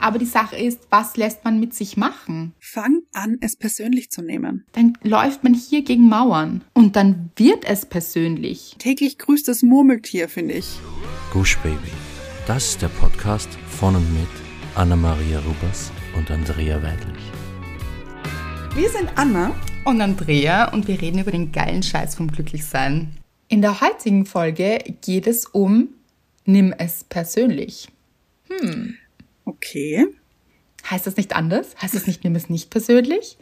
Aber die Sache ist, was lässt man mit sich machen? Fang an, es persönlich zu nehmen. Dann läuft man hier gegen Mauern und dann wird es persönlich. Täglich grüßt das Murmeltier, finde ich. Gush Baby. Das ist der Podcast von und mit Anna-Maria Rubers und Andrea Weidlich. Wir sind Anna und Andrea und wir reden über den geilen Scheiß vom Glücklichsein. In der heutigen Folge geht es um Nimm es persönlich. Hm. Okay. Heißt das nicht anders? Heißt das nicht, nimm es nicht persönlich?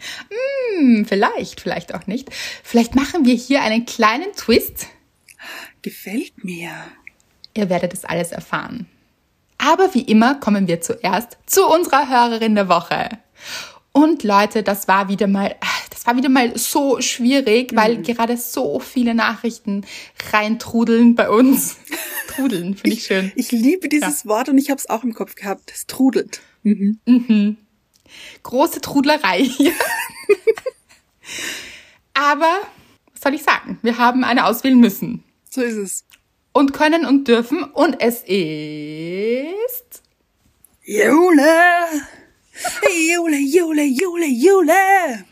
Hm, vielleicht, vielleicht auch nicht. Vielleicht machen wir hier einen kleinen Twist. Gefällt mir. Ihr werdet es alles erfahren. Aber wie immer kommen wir zuerst zu unserer Hörerin der Woche. Und Leute, das war wieder mal, das war wieder mal so schwierig, weil mhm. gerade so viele Nachrichten reintrudeln bei uns. Trudeln, finde ich schön. Ich, ich liebe dieses ja. Wort und ich habe es auch im Kopf gehabt. Es trudelt. Mhm. Mhm. Große Trudlerei hier. Aber, was soll ich sagen? Wir haben eine auswählen müssen. So ist es. Und können und dürfen. Und es ist. Jule! Jule, Jule, Jule, Jule!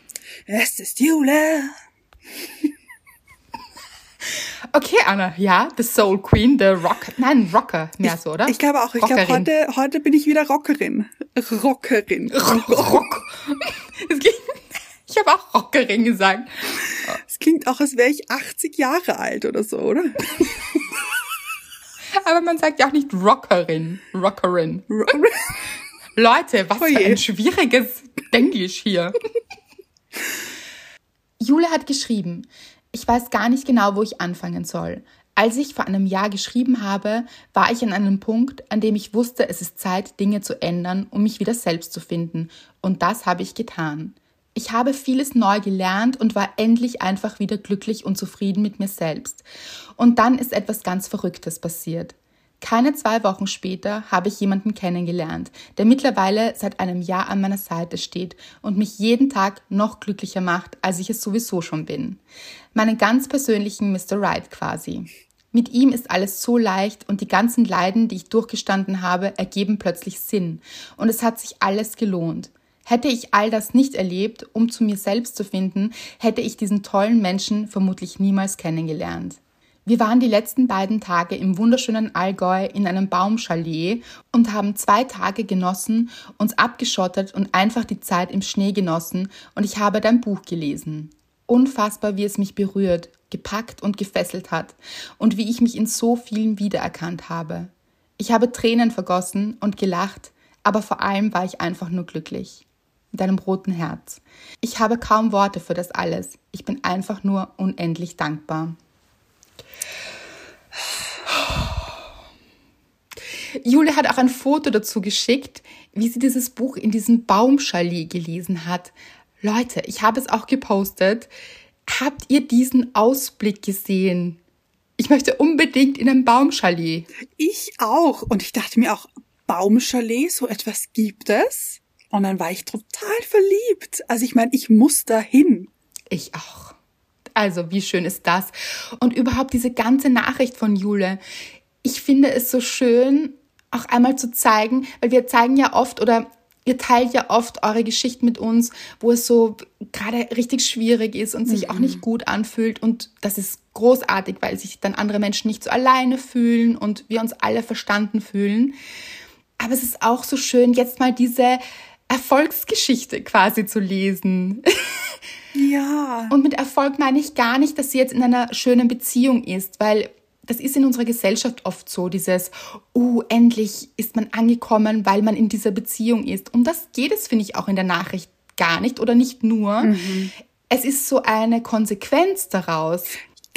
Es ist Jule! Okay, Anna, ja, the Soul Queen, the Rock, nein, Rocker, mehr ich, so, oder? Ich glaube auch, ich glaube, heute, heute bin ich wieder Rockerin. Rockerin. Rock. ich habe auch Rockerin gesagt. Es klingt auch, als wäre ich 80 Jahre alt oder so, oder? Aber man sagt ja auch nicht Rockerin. Rockerin. Leute, was oh für ein schwieriges Englisch hier. Jule hat geschrieben, ich weiß gar nicht genau, wo ich anfangen soll. Als ich vor einem Jahr geschrieben habe, war ich an einem Punkt, an dem ich wusste, es ist Zeit, Dinge zu ändern, um mich wieder selbst zu finden. Und das habe ich getan. Ich habe vieles neu gelernt und war endlich einfach wieder glücklich und zufrieden mit mir selbst. Und dann ist etwas ganz Verrücktes passiert. Keine zwei Wochen später habe ich jemanden kennengelernt, der mittlerweile seit einem Jahr an meiner Seite steht und mich jeden Tag noch glücklicher macht, als ich es sowieso schon bin. Meinen ganz persönlichen Mr. Right quasi. Mit ihm ist alles so leicht und die ganzen Leiden, die ich durchgestanden habe, ergeben plötzlich Sinn. Und es hat sich alles gelohnt. Hätte ich all das nicht erlebt, um zu mir selbst zu finden, hätte ich diesen tollen Menschen vermutlich niemals kennengelernt. Wir waren die letzten beiden Tage im wunderschönen Allgäu in einem Baumchalet und haben zwei Tage genossen, uns abgeschottet und einfach die Zeit im Schnee genossen und ich habe dein Buch gelesen. Unfassbar, wie es mich berührt, gepackt und gefesselt hat und wie ich mich in so vielen wiedererkannt habe. Ich habe Tränen vergossen und gelacht, aber vor allem war ich einfach nur glücklich. Mit einem roten Herz. Ich habe kaum Worte für das alles. Ich bin einfach nur unendlich dankbar. Jule hat auch ein Foto dazu geschickt, wie sie dieses Buch in diesem Baumchalet gelesen hat. Leute, ich habe es auch gepostet. Habt ihr diesen Ausblick gesehen? Ich möchte unbedingt in ein Baumchalet. Ich auch. Und ich dachte mir auch, Baumchalet, so etwas gibt es? Und dann war ich total verliebt. Also ich meine, ich muss dahin. Ich auch. Also, wie schön ist das? Und überhaupt diese ganze Nachricht von Jule. Ich finde es so schön, auch einmal zu zeigen, weil wir zeigen ja oft oder ihr teilt ja oft eure Geschichten mit uns, wo es so gerade richtig schwierig ist und sich mhm. auch nicht gut anfühlt. Und das ist großartig, weil sich dann andere Menschen nicht so alleine fühlen und wir uns alle verstanden fühlen. Aber es ist auch so schön, jetzt mal diese Erfolgsgeschichte quasi zu lesen. Ja. Und mit Erfolg meine ich gar nicht, dass sie jetzt in einer schönen Beziehung ist, weil das ist in unserer Gesellschaft oft so, dieses, oh, endlich ist man angekommen, weil man in dieser Beziehung ist. Um das geht es, finde ich, auch in der Nachricht gar nicht oder nicht nur. Mhm. Es ist so eine Konsequenz daraus.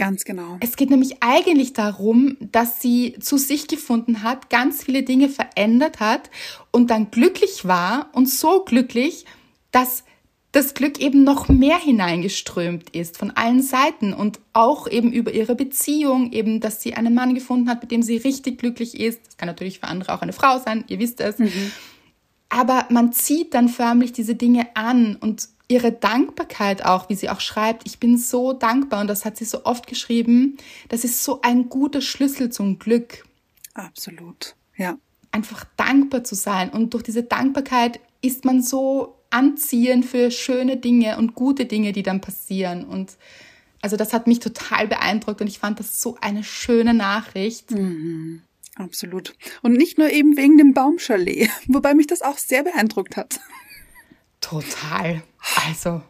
Ganz genau. Es geht nämlich eigentlich darum, dass sie zu sich gefunden hat, ganz viele Dinge verändert hat und dann glücklich war und so glücklich, dass das Glück eben noch mehr hineingeströmt ist von allen Seiten und auch eben über ihre Beziehung, eben, dass sie einen Mann gefunden hat, mit dem sie richtig glücklich ist. Das kann natürlich für andere auch eine Frau sein, ihr wisst es. Mhm. Aber man zieht dann förmlich diese Dinge an und ihre Dankbarkeit auch, wie sie auch schreibt, ich bin so dankbar und das hat sie so oft geschrieben, das ist so ein guter Schlüssel zum Glück. Absolut, ja. einfach dankbar zu sein. Und durch diese Dankbarkeit ist man so anziehend für schöne Dinge und gute Dinge, die dann passieren. Und also das hat mich total beeindruckt und ich fand das so eine schöne Nachricht. Mhm. Absolut. Und nicht nur eben wegen dem Baumchalet, wobei mich das auch sehr beeindruckt hat. Total. Also.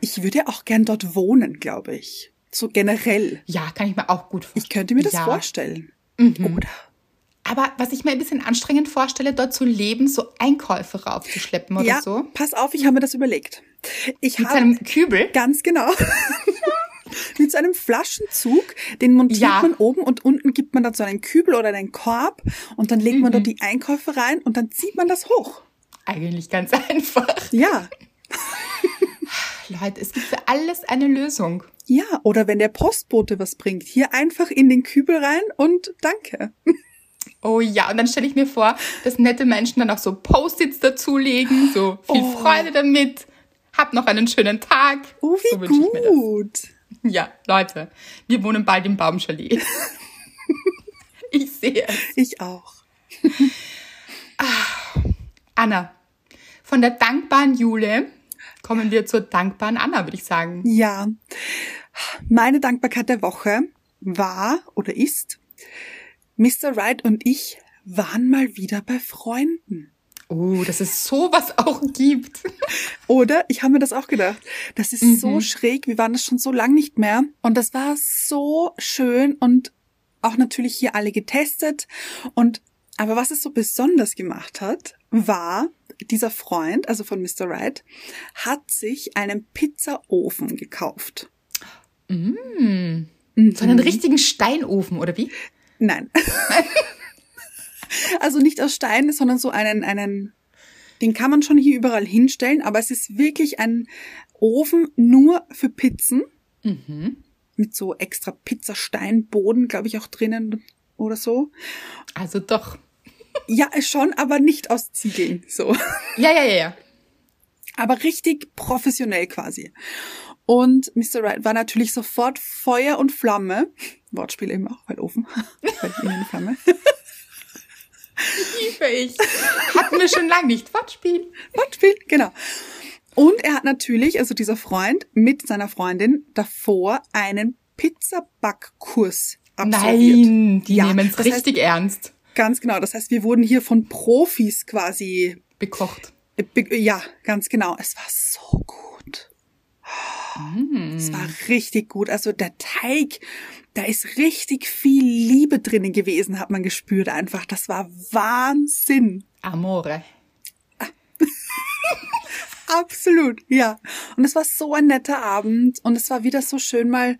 Ich würde auch gern dort wohnen, glaube ich. So generell. Ja, kann ich mir auch gut vorstellen. Ich könnte mir das ja. vorstellen. Mhm. Oder? Aber was ich mir ein bisschen anstrengend vorstelle, dort zu leben, so Einkäufe raufzuschleppen oder ja, so. Pass auf, ich habe mir das überlegt. Ich Mit einem Kübel? Ganz genau. Mit so einem Flaschenzug, den montiert ja. man oben und unten gibt man dann so einen Kübel oder einen Korb und dann legt mhm. man dort die Einkäufe rein und dann zieht man das hoch. Eigentlich ganz einfach. Ja. Leute, es gibt für alles eine Lösung. Ja, oder wenn der Postbote was bringt, hier einfach in den Kübel rein und danke. Oh ja, und dann stelle ich mir vor, dass nette Menschen dann auch so Post-its dazulegen, so viel oh. Freude damit, hab noch einen schönen Tag. Oh, wie so gut. Ja, Leute, wir wohnen bald im Baumchalet. ich sehe es. Ich auch. Ah, Anna, von der dankbaren Jule kommen wir zur dankbaren Anna, würde ich sagen. Ja. Meine Dankbarkeit der Woche war oder ist, Mr. Wright und ich waren mal wieder bei Freunden. Oh, dass es sowas auch gibt. Oder? Ich habe mir das auch gedacht. Das ist mhm. so schräg. Wir waren das schon so lang nicht mehr. Und das war so schön und auch natürlich hier alle getestet. Und, aber was es so besonders gemacht hat, war, dieser Freund, also von Mr. Wright, hat sich einen Pizzaofen gekauft. Mm. Mhm. So einen richtigen Steinofen, oder wie? Nein. also nicht aus Stein, sondern so einen, einen, den kann man schon hier überall hinstellen, aber es ist wirklich ein Ofen nur für Pizzen. Mhm. Mit so extra Pizzasteinboden, glaube ich, auch drinnen oder so. Also doch. Ja, schon, aber nicht aus Ziegeln, so. Ja, ja, ja, ja. Aber richtig professionell quasi. Und Mr. Wright war natürlich sofort Feuer und Flamme. Wortspiel eben auch, weil Ofen. weil Flamme. Liebe ich. Hatten wir schon lange nicht. Wortspiel. Wortspiel, genau. Und er hat natürlich, also dieser Freund, mit seiner Freundin davor einen Pizzabackkurs absolviert. Nein, die ja, nehmen es richtig heißt, ernst. Ganz genau. Das heißt, wir wurden hier von Profis quasi bekocht. Be ja, ganz genau. Es war so gut. Mm. Es war richtig gut. Also der Teig, da ist richtig viel Liebe drinnen gewesen, hat man gespürt einfach. Das war Wahnsinn. Amore. Absolut, ja. Und es war so ein netter Abend und es war wieder so schön mal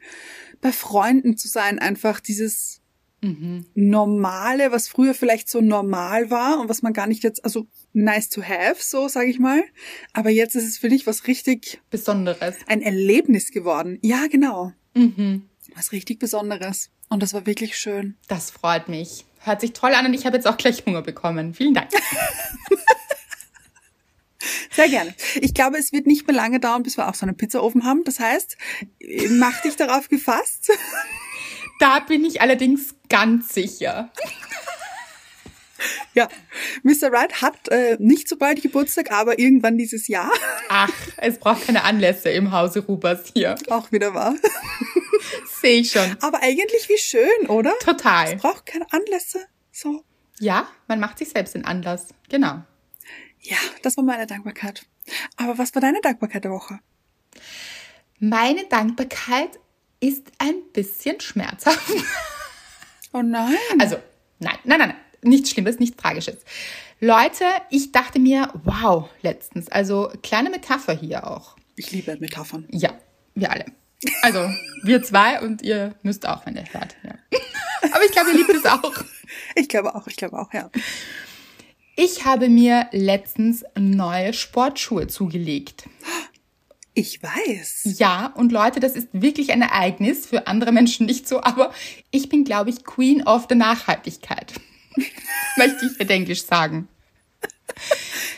bei Freunden zu sein, einfach dieses mhm. Normale, was früher vielleicht so normal war und was man gar nicht jetzt, also nice to have, so sage ich mal. Aber jetzt ist es für dich was richtig Besonderes. Ein Erlebnis geworden. Ja, genau. Mhm. Was richtig Besonderes. Und das war wirklich schön. Das freut mich. Hört sich toll an und ich habe jetzt auch gleich Hunger bekommen. Vielen Dank. Sehr gerne. Ich glaube, es wird nicht mehr lange dauern, bis wir auch so einen Pizzaofen haben. Das heißt, mach dich darauf gefasst. Da bin ich allerdings ganz sicher. Ja, Mr. Wright hat äh, nicht so bald Geburtstag, aber irgendwann dieses Jahr. Ach, es braucht keine Anlässe im Hause Rubers hier. Auch wieder wahr. Sehe ich schon. Aber eigentlich wie schön, oder? Total. Es braucht keine Anlässe. So. Ja, man macht sich selbst den Anlass. Genau. Ja, das war meine Dankbarkeit. Aber was war deine Dankbarkeit der Woche? Meine Dankbarkeit ist ein bisschen schmerzhaft. Oh nein. Also, nein, nein, nein, nein. Nichts Schlimmes, nichts Tragisches. Leute, ich dachte mir, wow, letztens. Also, kleine Metapher hier auch. Ich liebe Metaphern. Ja, wir alle. Also, wir zwei und ihr müsst auch, wenn ihr hört. Ja. Aber ich glaube, ihr liebt es auch. Ich glaube auch, ich glaube auch, ja. Ich habe mir letztens neue Sportschuhe zugelegt. Ich weiß. Ja, und Leute, das ist wirklich ein Ereignis, für andere Menschen nicht so, aber ich bin, glaube ich, Queen of the Nachhaltigkeit. Möchte ich mit Englisch sagen.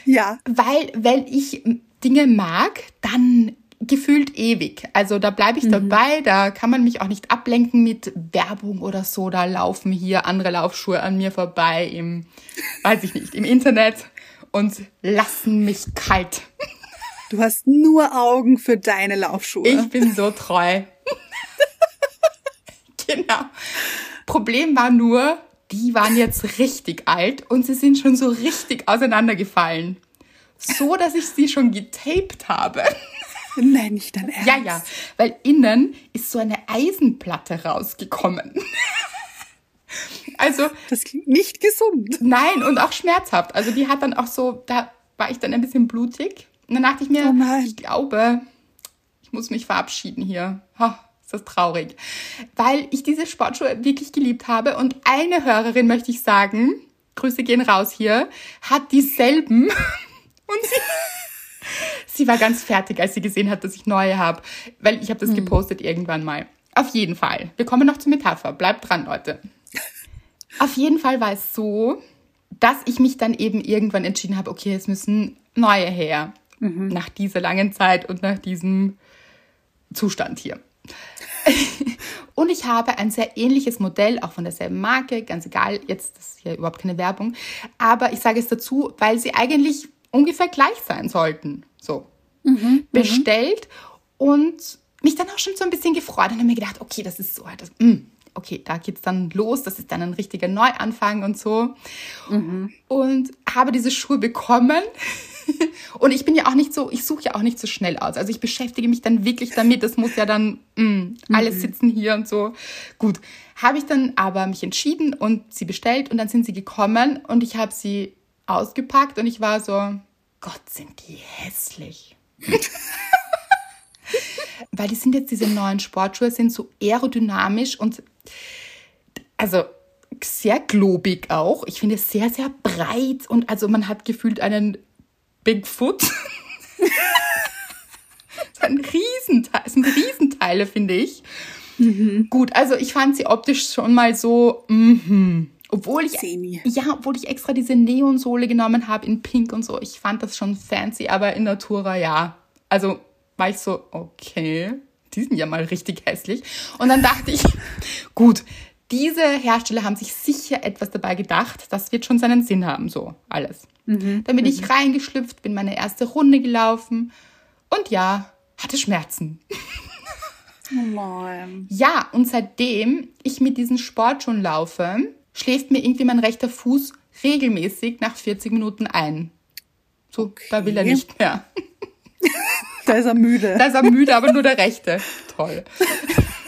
Ja. Weil, wenn ich Dinge mag, dann gefühlt ewig. Also da bleibe ich mhm. dabei, da kann man mich auch nicht ablenken mit Werbung oder so. Da laufen hier andere Laufschuhe an mir vorbei im, weiß ich nicht, im Internet und lassen mich kalt. Du hast nur Augen für deine Laufschuhe. Ich bin so treu. genau. Problem war nur, die waren jetzt richtig alt und sie sind schon so richtig auseinandergefallen. So, dass ich sie schon getaped habe. Nein, nicht dein Ernst. Ja, ja, weil innen ist so eine Eisenplatte rausgekommen. also. Das klingt nicht gesund. Nein, und auch schmerzhaft. Also die hat dann auch so, da war ich dann ein bisschen blutig. Und dann dachte ich mir, oh ich glaube, ich muss mich verabschieden hier. Ha, ist das traurig. Weil ich diese Sportschuhe wirklich geliebt habe. Und eine Hörerin, möchte ich sagen, Grüße gehen raus hier, hat dieselben. Und sie Sie war ganz fertig, als sie gesehen hat, dass ich neue habe, weil ich habe das hm. gepostet irgendwann mal. Auf jeden Fall. Wir kommen noch zur Metapher. Bleibt dran, Leute. Auf jeden Fall war es so, dass ich mich dann eben irgendwann entschieden habe, okay, es müssen neue her. Mhm. Nach dieser langen Zeit und nach diesem Zustand hier. und ich habe ein sehr ähnliches Modell, auch von derselben Marke, ganz egal, jetzt ist hier überhaupt keine Werbung, aber ich sage es dazu, weil sie eigentlich ungefähr gleich sein sollten. So. Mhm, mhm, bestellt und mich dann auch schon so ein bisschen gefreut und habe mir gedacht, okay, das ist so, das, mh, mm, okay, da geht's dann los, das ist dann ein richtiger Neuanfang und so. Mhm. Und habe diese Schuhe bekommen. und ich bin ja auch nicht so, ich suche ja auch nicht so schnell aus. Also ich beschäftige mich dann wirklich damit. Das muss ja dann mh, mm, alles mhm. sitzen hier und so. Gut, habe ich dann aber mich entschieden und sie bestellt und dann sind sie gekommen und ich habe sie ausgepackt und ich war so, Gott, sind die hässlich. Weil die sind jetzt diese neuen Sportschuhe, sind so aerodynamisch und also sehr globig auch. Ich finde es sehr, sehr breit und also man hat gefühlt einen Bigfoot. das sind Riesenteile, sind Riesenteile, finde ich. Mhm. Gut, also ich fand sie optisch schon mal so, mhm. Obwohl ich, Semi. ja, obwohl ich extra diese Neonsohle genommen habe in Pink und so. Ich fand das schon fancy, aber in Natura ja. Also war ich so, okay, die sind ja mal richtig hässlich. Und dann dachte ich, gut, diese Hersteller haben sich sicher etwas dabei gedacht. Das wird schon seinen Sinn haben, so alles. Mhm. Dann bin mhm. ich reingeschlüpft, bin meine erste Runde gelaufen und ja, hatte Schmerzen. Oh ja, und seitdem ich mit diesen Sportschuhen laufe, schläft mir irgendwie mein rechter Fuß regelmäßig nach 40 Minuten ein. So, okay. da will er nicht mehr. da ist er müde. Da ist er müde, aber nur der rechte. Toll.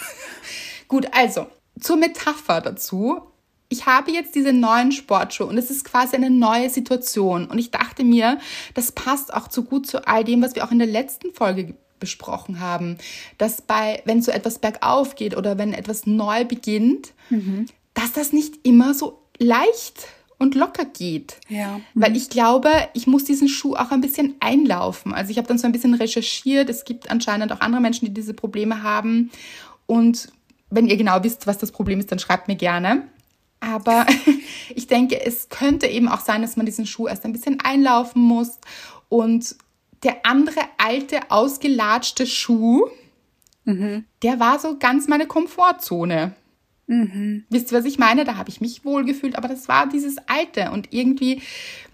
Gut, also zur Metapher dazu. Ich habe jetzt diese neuen Sportschuhe und es ist quasi eine neue Situation. Und ich dachte mir, das passt auch zu gut zu all dem, was wir auch in der letzten Folge besprochen haben, dass bei, wenn so etwas bergauf geht oder wenn etwas neu beginnt, mhm dass das nicht immer so leicht und locker geht. Ja. Weil ich glaube, ich muss diesen Schuh auch ein bisschen einlaufen. Also ich habe dann so ein bisschen recherchiert. Es gibt anscheinend auch andere Menschen, die diese Probleme haben. Und wenn ihr genau wisst, was das Problem ist, dann schreibt mir gerne. Aber ich denke, es könnte eben auch sein, dass man diesen Schuh erst ein bisschen einlaufen muss. Und der andere alte, ausgelatschte Schuh, mhm. der war so ganz meine Komfortzone. Mhm. Wisst ihr, was ich meine? Da habe ich mich wohlgefühlt, aber das war dieses Alte und irgendwie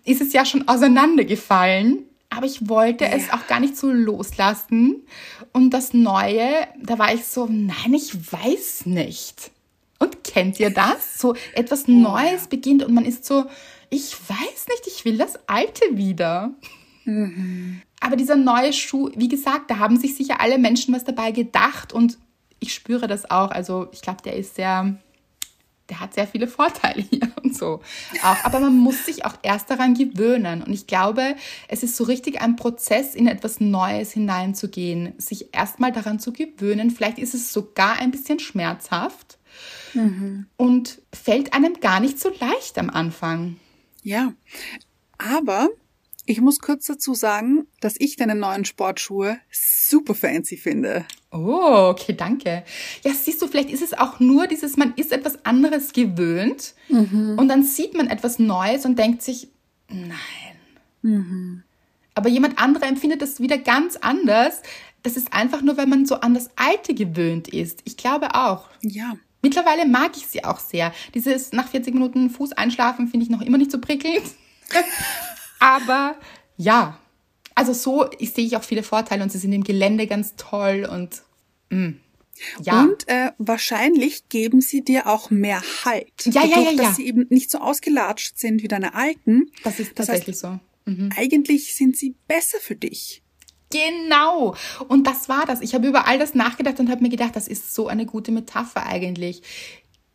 ist es ja schon auseinandergefallen. Aber ich wollte ja. es auch gar nicht so loslassen. Und das Neue, da war ich so, nein, ich weiß nicht. Und kennt ihr das? So etwas oh, Neues ja. beginnt und man ist so, ich weiß nicht, ich will das Alte wieder. Mhm. Aber dieser neue Schuh, wie gesagt, da haben sich sicher alle Menschen was dabei gedacht und ich spüre das auch. Also ich glaube, der ist sehr, der hat sehr viele Vorteile hier und so. Auch, aber man muss sich auch erst daran gewöhnen. Und ich glaube, es ist so richtig ein Prozess, in etwas Neues hineinzugehen, sich erstmal daran zu gewöhnen. Vielleicht ist es sogar ein bisschen schmerzhaft mhm. und fällt einem gar nicht so leicht am Anfang. Ja, aber ich muss kurz dazu sagen, dass ich deine neuen Sportschuhe super fancy finde. Oh, okay, danke. Ja, siehst du, vielleicht ist es auch nur dieses, man ist etwas anderes gewöhnt mhm. und dann sieht man etwas Neues und denkt sich, nein. Mhm. Aber jemand anderer empfindet das wieder ganz anders. das ist einfach nur, weil man so an das Alte gewöhnt ist. Ich glaube auch. Ja. Mittlerweile mag ich sie auch sehr. Dieses nach 40 Minuten Fuß einschlafen finde ich noch immer nicht so prickelnd. Aber ja, also so ich, sehe ich auch viele Vorteile und sie sind im Gelände ganz toll und mh, ja. Und äh, wahrscheinlich geben sie dir auch mehr Halt. Ja, ja, ja, ja. Dass sie eben nicht so ausgelatscht sind wie deine alten. Das ist tatsächlich das heißt, so. Mhm. Eigentlich sind sie besser für dich. Genau. Und das war das. Ich habe über all das nachgedacht und habe mir gedacht, das ist so eine gute Metapher eigentlich.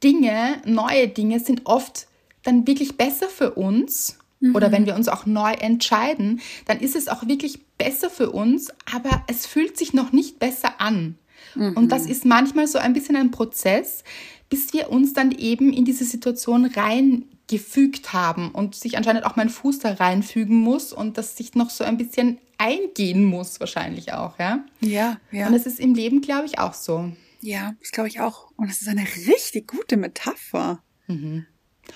Dinge, neue Dinge sind oft dann wirklich besser für uns. Mhm. Oder wenn wir uns auch neu entscheiden, dann ist es auch wirklich besser für uns, aber es fühlt sich noch nicht besser an. Mhm. Und das ist manchmal so ein bisschen ein Prozess, bis wir uns dann eben in diese Situation reingefügt haben und sich anscheinend auch mein Fuß da reinfügen muss und das sich noch so ein bisschen eingehen muss, wahrscheinlich auch, ja? Ja, ja. Und es ist im Leben, glaube ich, auch so. Ja, das glaube ich auch. Und es ist eine richtig gute Metapher. Mhm.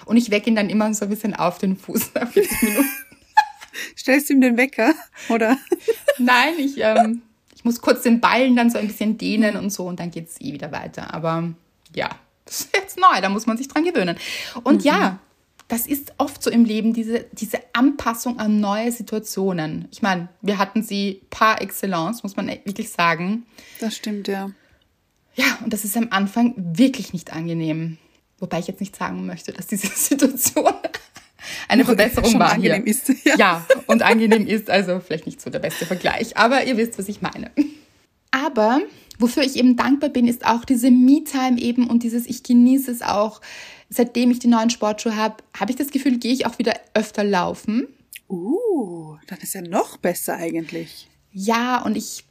Und ich wecke ihn dann immer so ein bisschen auf den Fuß nach 40 Minuten. Stellst du ihm den Wecker, oder? Nein, ich, ähm, ich muss kurz den Ballen dann so ein bisschen dehnen und so und dann geht es eh wieder weiter. Aber ja, das ist jetzt neu, da muss man sich dran gewöhnen. Und mhm. ja, das ist oft so im Leben, diese, diese Anpassung an neue Situationen. Ich meine, wir hatten sie par excellence, muss man wirklich sagen. Das stimmt, ja. Ja, und das ist am Anfang wirklich nicht angenehm. Wobei ich jetzt nicht sagen möchte, dass diese Situation eine Verbesserung war. Angenehm hier. ist. Ja. ja, und angenehm ist, also vielleicht nicht so der beste Vergleich, aber ihr wisst, was ich meine. Aber wofür ich eben dankbar bin, ist auch diese Me-Time eben und dieses, ich genieße es auch, seitdem ich die neuen Sportschuhe habe, habe ich das Gefühl, gehe ich auch wieder öfter laufen. Uh, dann ist ja noch besser eigentlich. Ja, und ich,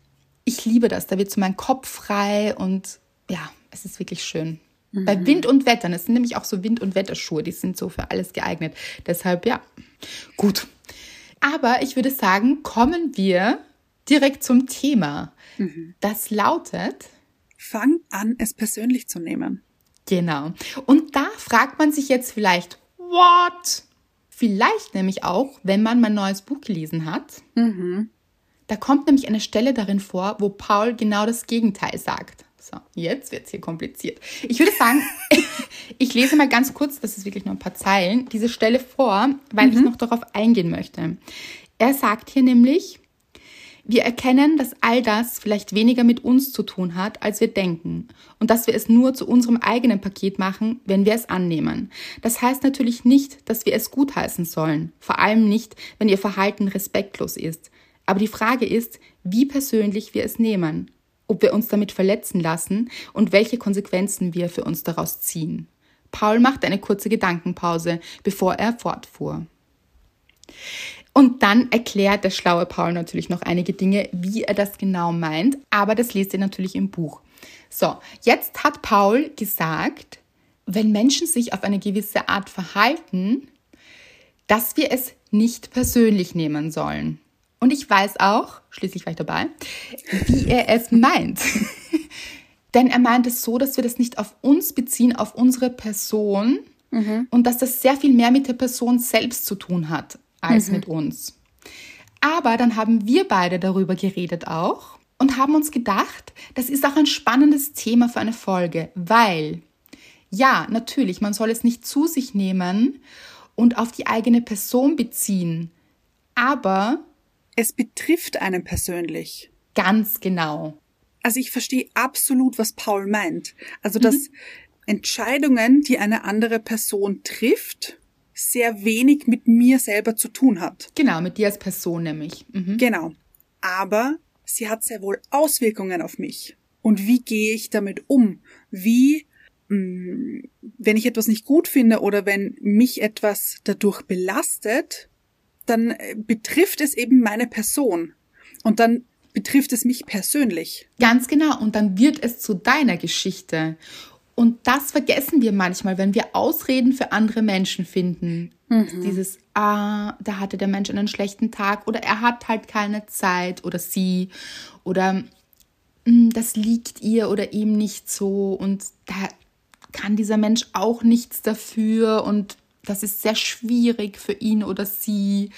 ich liebe das. Da wird so mein Kopf frei und ja, es ist wirklich schön. Mhm. Bei Wind und Wetter, das sind nämlich auch so Wind- und Wetterschuhe, die sind so für alles geeignet. Deshalb ja, gut. Aber ich würde sagen, kommen wir direkt zum Thema. Mhm. Das lautet. Fang an, es persönlich zu nehmen. Genau. Und da fragt man sich jetzt vielleicht, what? Vielleicht nämlich auch, wenn man mein neues Buch gelesen hat. Mhm. Da kommt nämlich eine Stelle darin vor, wo Paul genau das Gegenteil sagt. So, jetzt wird es hier kompliziert. Ich würde sagen, ich lese mal ganz kurz, das ist wirklich nur ein paar Zeilen, diese Stelle vor, weil mhm. ich noch darauf eingehen möchte. Er sagt hier nämlich, wir erkennen, dass all das vielleicht weniger mit uns zu tun hat, als wir denken und dass wir es nur zu unserem eigenen Paket machen, wenn wir es annehmen. Das heißt natürlich nicht, dass wir es gutheißen sollen, vor allem nicht, wenn ihr Verhalten respektlos ist. Aber die Frage ist, wie persönlich wir es nehmen, ob wir uns damit verletzen lassen und welche Konsequenzen wir für uns daraus ziehen. Paul machte eine kurze Gedankenpause, bevor er fortfuhr. Und dann erklärt der schlaue Paul natürlich noch einige Dinge, wie er das genau meint, aber das lest ihr natürlich im Buch. So, jetzt hat Paul gesagt, wenn Menschen sich auf eine gewisse Art verhalten, dass wir es nicht persönlich nehmen sollen. Und ich weiß auch, schließlich war ich dabei, wie er es meint. Denn er meint es so, dass wir das nicht auf uns beziehen, auf unsere Person mhm. und dass das sehr viel mehr mit der Person selbst zu tun hat als mhm. mit uns. Aber dann haben wir beide darüber geredet auch und haben uns gedacht, das ist auch ein spannendes Thema für eine Folge, weil ja, natürlich, man soll es nicht zu sich nehmen und auf die eigene Person beziehen, aber es betrifft einen persönlich. Ganz genau. Also ich verstehe absolut, was Paul meint. Also dass mhm. Entscheidungen, die eine andere Person trifft, sehr wenig mit mir selber zu tun hat. Genau, mit dir als Person nämlich. Mhm. Genau. Aber sie hat sehr wohl Auswirkungen auf mich. Und wie gehe ich damit um? Wie, mh, mm, wenn ich etwas nicht gut finde oder wenn mich etwas dadurch belastet, dann äh, betrifft es eben meine Person. Und dann betrifft es mich persönlich. Ganz genau. Und dann wird es zu deiner Geschichte. Und das vergessen wir manchmal, wenn wir Ausreden für andere Menschen finden. Mhm. Dieses, ah, da hatte der Mensch einen schlechten Tag oder er hat halt keine Zeit oder sie oder hm, das liegt ihr oder ihm nicht so und da kann dieser Mensch auch nichts dafür und das ist sehr schwierig für ihn oder sie.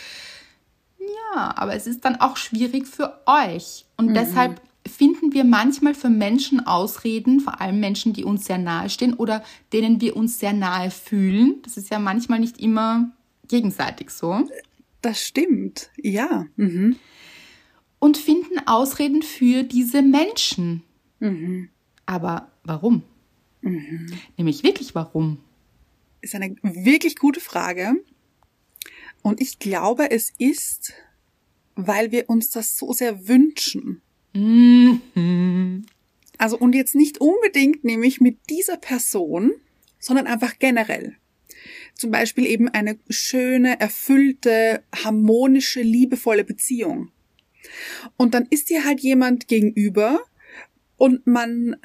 Ja, aber es ist dann auch schwierig für euch. Und mhm. deshalb finden wir manchmal für Menschen Ausreden, vor allem Menschen, die uns sehr nahe stehen oder denen wir uns sehr nahe fühlen. Das ist ja manchmal nicht immer gegenseitig so. Das stimmt, ja. Mhm. Und finden Ausreden für diese Menschen. Mhm. Aber warum? Mhm. Nämlich wirklich warum? Ist eine wirklich gute Frage. Und ich glaube, es ist, weil wir uns das so sehr wünschen. Mhm. Also und jetzt nicht unbedingt nämlich mit dieser Person, sondern einfach generell. Zum Beispiel eben eine schöne, erfüllte, harmonische, liebevolle Beziehung. Und dann ist dir halt jemand gegenüber und man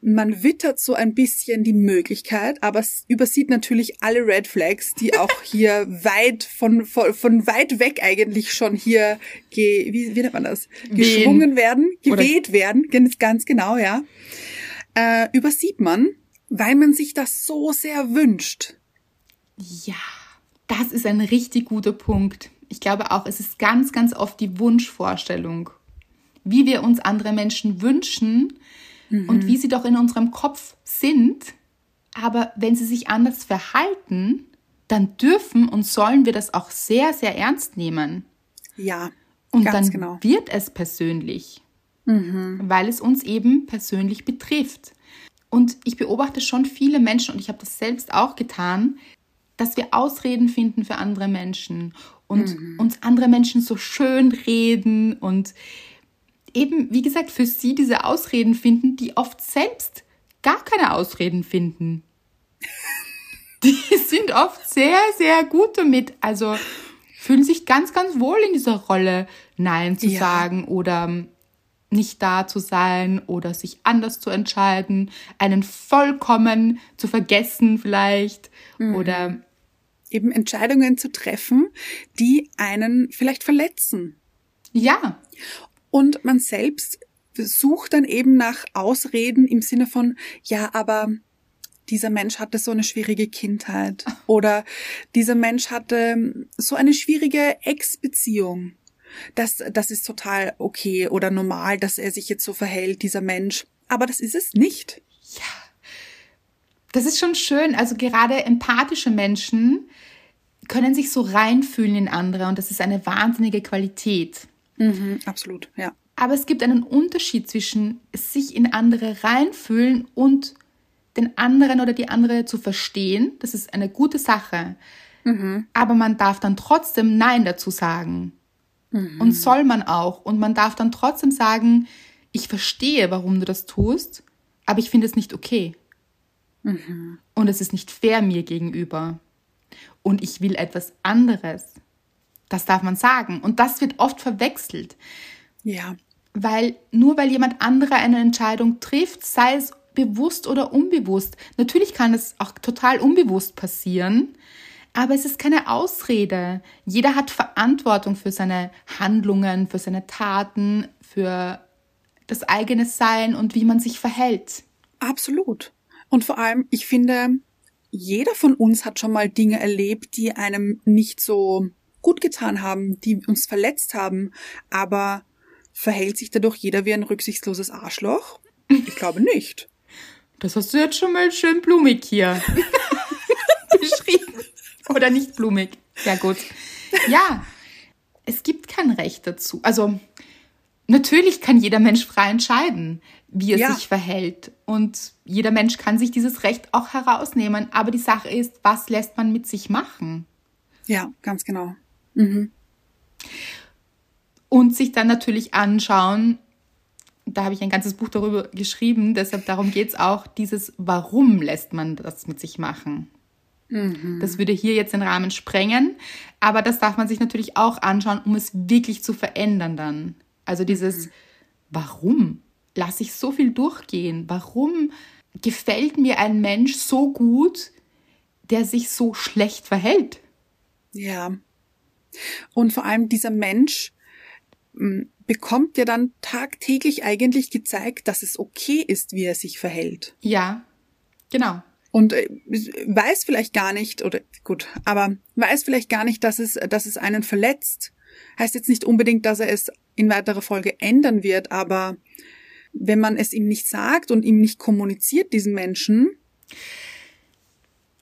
man wittert so ein bisschen die Möglichkeit, aber es übersieht natürlich alle Red Flags, die auch hier weit von, von, von weit weg eigentlich schon hier, ge, wie, wie nennt man das? Geschwungen werden, geweht Oder werden, ganz genau, ja. Äh, übersieht man, weil man sich das so sehr wünscht. Ja, das ist ein richtig guter Punkt. Ich glaube auch, es ist ganz, ganz oft die Wunschvorstellung, wie wir uns andere Menschen wünschen, mhm. und wie sie doch in unserem Kopf sind. Aber wenn sie sich anders verhalten, dann dürfen und sollen wir das auch sehr, sehr ernst nehmen. Ja. Und dann genau. wird es persönlich, mhm. weil es uns eben persönlich betrifft. Und ich beobachte schon viele Menschen, und ich habe das selbst auch getan, dass wir Ausreden finden für andere Menschen und mhm. uns andere Menschen so schön reden und eben, wie gesagt, für sie diese Ausreden finden, die oft selbst gar keine Ausreden finden. Die sind oft sehr, sehr gut damit. Also fühlen sich ganz, ganz wohl in dieser Rolle, Nein zu ja. sagen oder nicht da zu sein oder sich anders zu entscheiden, einen vollkommen zu vergessen vielleicht mhm. oder eben Entscheidungen zu treffen, die einen vielleicht verletzen. Ja. Und man selbst sucht dann eben nach Ausreden im Sinne von, ja, aber dieser Mensch hatte so eine schwierige Kindheit oder dieser Mensch hatte so eine schwierige Ex-Beziehung. Das, das ist total okay oder normal, dass er sich jetzt so verhält, dieser Mensch. Aber das ist es nicht. Ja. Das ist schon schön. Also gerade empathische Menschen können sich so reinfühlen in andere und das ist eine wahnsinnige Qualität. Mhm, absolut, ja. Aber es gibt einen Unterschied zwischen sich in andere reinfühlen und den anderen oder die andere zu verstehen. Das ist eine gute Sache. Mhm. Aber man darf dann trotzdem Nein dazu sagen. Mhm. Und soll man auch. Und man darf dann trotzdem sagen, ich verstehe, warum du das tust, aber ich finde es nicht okay. Mhm. Und es ist nicht fair mir gegenüber. Und ich will etwas anderes. Das darf man sagen. Und das wird oft verwechselt. Ja. Weil nur weil jemand andere eine Entscheidung trifft, sei es bewusst oder unbewusst. Natürlich kann es auch total unbewusst passieren, aber es ist keine Ausrede. Jeder hat Verantwortung für seine Handlungen, für seine Taten, für das eigene Sein und wie man sich verhält. Absolut. Und vor allem, ich finde, jeder von uns hat schon mal Dinge erlebt, die einem nicht so gut getan haben, die uns verletzt haben, aber verhält sich dadurch jeder wie ein rücksichtsloses Arschloch? Ich glaube nicht. Das hast du jetzt schon mal schön blumig hier beschrieben. Oder nicht blumig. Sehr gut. Ja, es gibt kein Recht dazu. Also, natürlich kann jeder Mensch frei entscheiden, wie er ja. sich verhält. Und jeder Mensch kann sich dieses Recht auch herausnehmen. Aber die Sache ist, was lässt man mit sich machen? Ja, ganz genau. Mhm. Und sich dann natürlich anschauen, da habe ich ein ganzes Buch darüber geschrieben, deshalb darum geht es auch, dieses Warum lässt man das mit sich machen. Mhm. Das würde hier jetzt den Rahmen sprengen, aber das darf man sich natürlich auch anschauen, um es wirklich zu verändern dann. Also dieses mhm. Warum lasse ich so viel durchgehen? Warum gefällt mir ein Mensch so gut, der sich so schlecht verhält? Ja, und vor allem dieser Mensch hm, bekommt ja dann tagtäglich eigentlich gezeigt, dass es okay ist, wie er sich verhält. Ja, genau. Und äh, weiß vielleicht gar nicht, oder gut, aber weiß vielleicht gar nicht, dass es, dass es einen verletzt. Heißt jetzt nicht unbedingt, dass er es in weiterer Folge ändern wird, aber wenn man es ihm nicht sagt und ihm nicht kommuniziert, diesen Menschen?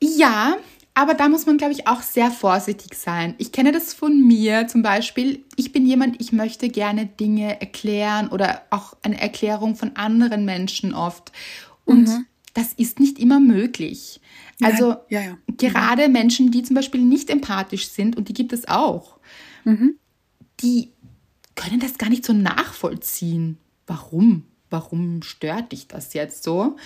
Ja, aber da muss man, glaube ich, auch sehr vorsichtig sein. Ich kenne das von mir zum Beispiel. Ich bin jemand, ich möchte gerne Dinge erklären oder auch eine Erklärung von anderen Menschen oft. Und mhm. das ist nicht immer möglich. Also ja, ja. gerade mhm. Menschen, die zum Beispiel nicht empathisch sind, und die gibt es auch, mhm. die können das gar nicht so nachvollziehen. Warum? Warum stört dich das jetzt so?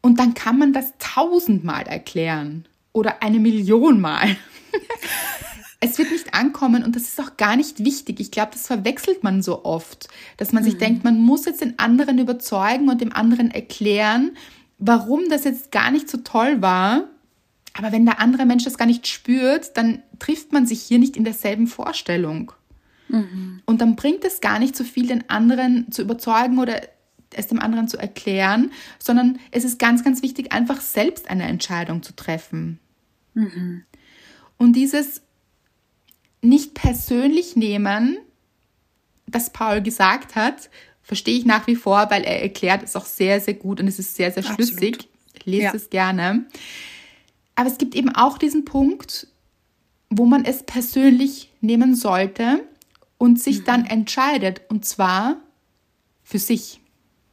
Und dann kann man das tausendmal erklären oder eine Million Mal. es wird nicht ankommen und das ist auch gar nicht wichtig. Ich glaube, das verwechselt man so oft, dass man mhm. sich denkt, man muss jetzt den anderen überzeugen und dem anderen erklären, warum das jetzt gar nicht so toll war. Aber wenn der andere Mensch das gar nicht spürt, dann trifft man sich hier nicht in derselben Vorstellung. Mhm. Und dann bringt es gar nicht so viel, den anderen zu überzeugen oder es dem anderen zu erklären, sondern es ist ganz, ganz wichtig, einfach selbst eine Entscheidung zu treffen. Mhm. Und dieses nicht persönlich nehmen, das Paul gesagt hat, verstehe ich nach wie vor, weil er erklärt es auch sehr, sehr gut und es ist sehr, sehr schlüssig. Absolut. Lest ja. es gerne. Aber es gibt eben auch diesen Punkt, wo man es persönlich nehmen sollte und sich mhm. dann entscheidet, und zwar für sich.